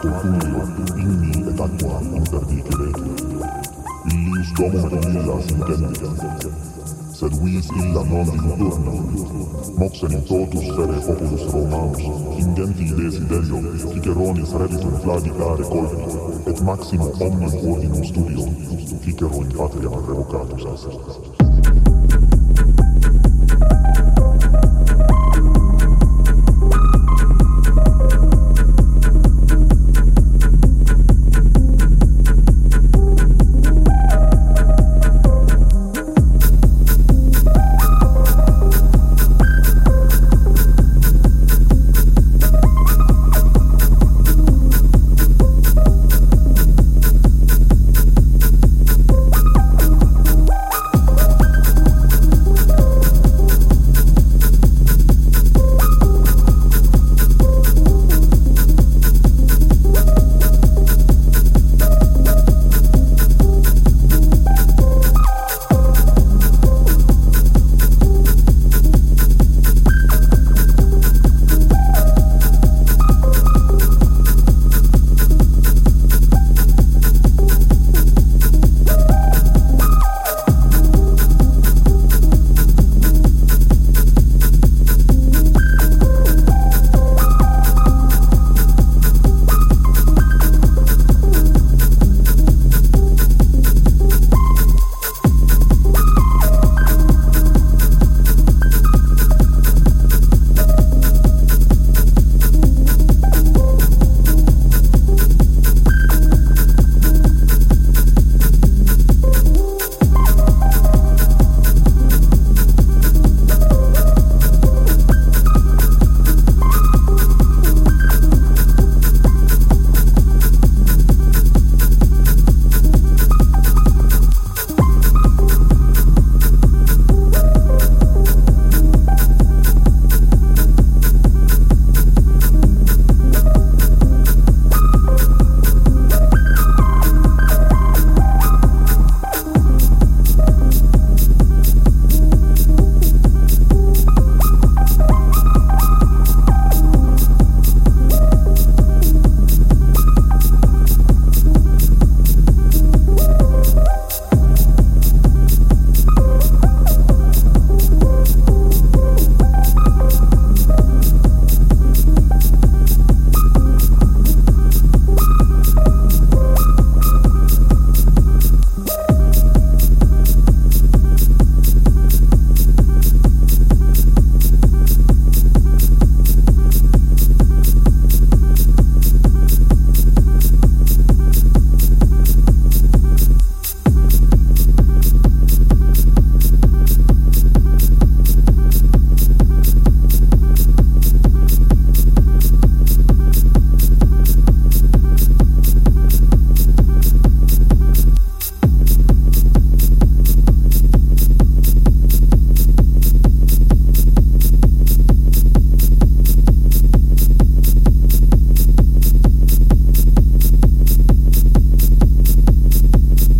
scorpione, inni et aqua interdicere. Illius domum comillas intendit, sed vis illa non inturno. Moxen in totus fere populus Romanus, ingenti desiderio, Ciceronis revitum flavidare colpi, et maximo omnium ordinum studio, Cicero in patria revocatus asset